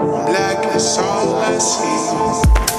black is all I see.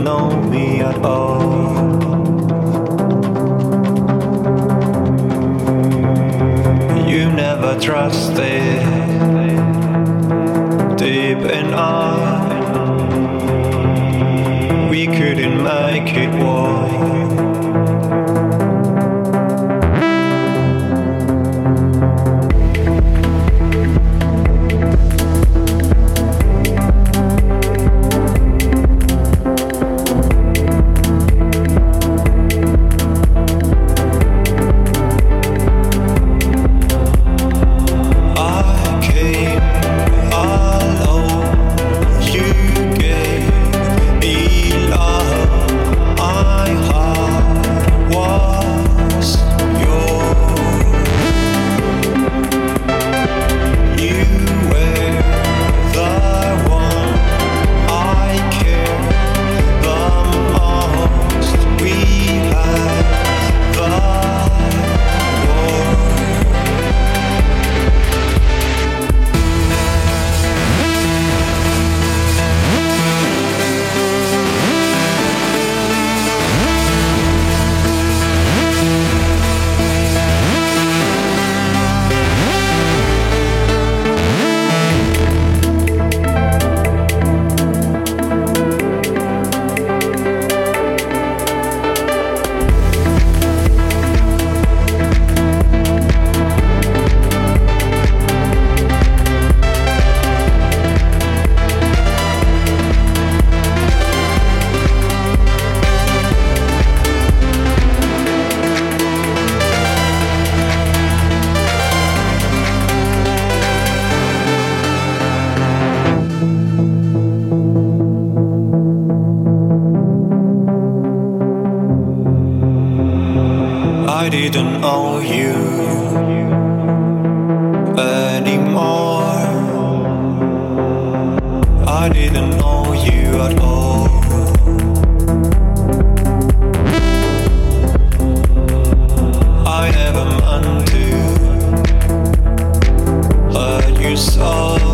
know me at all. You never trusted, deep in awe. We couldn't make it work. I didn't owe you anymore. I didn't know you at all. I never meant to hurt you so.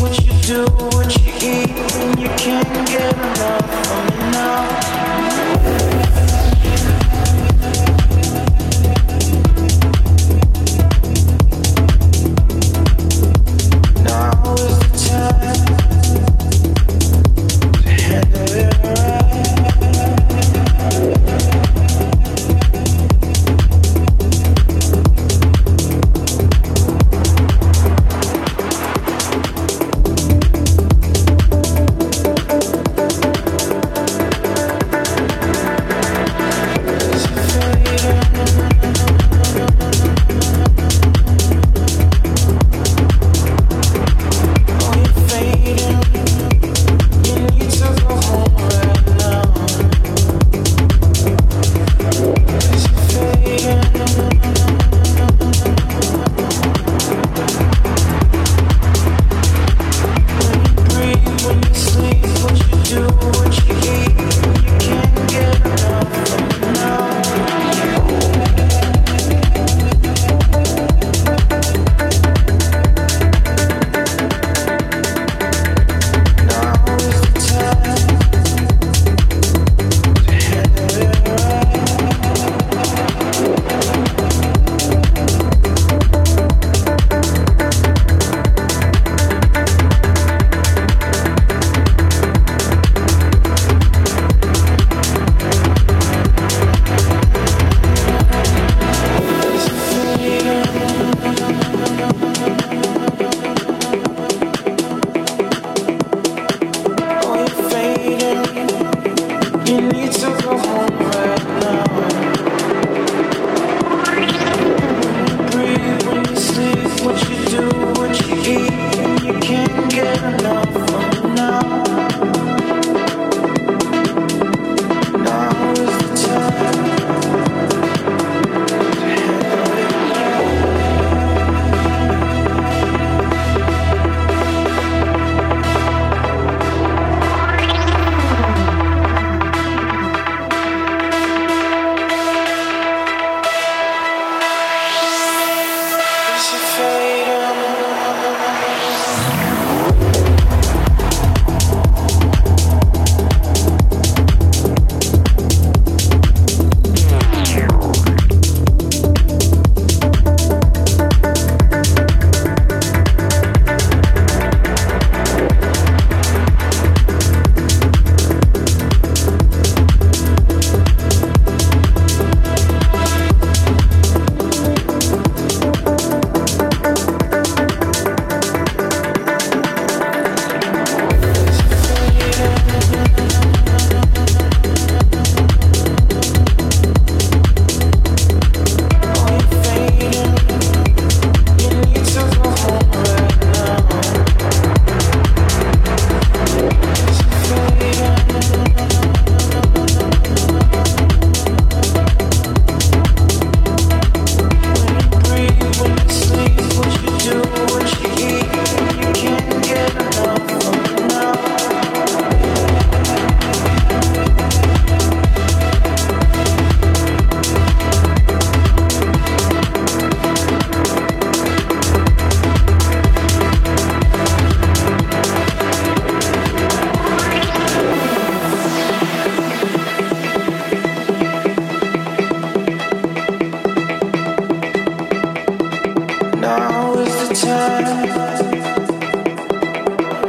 what you eat, and you can't get enough of me now.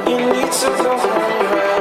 You need to go home.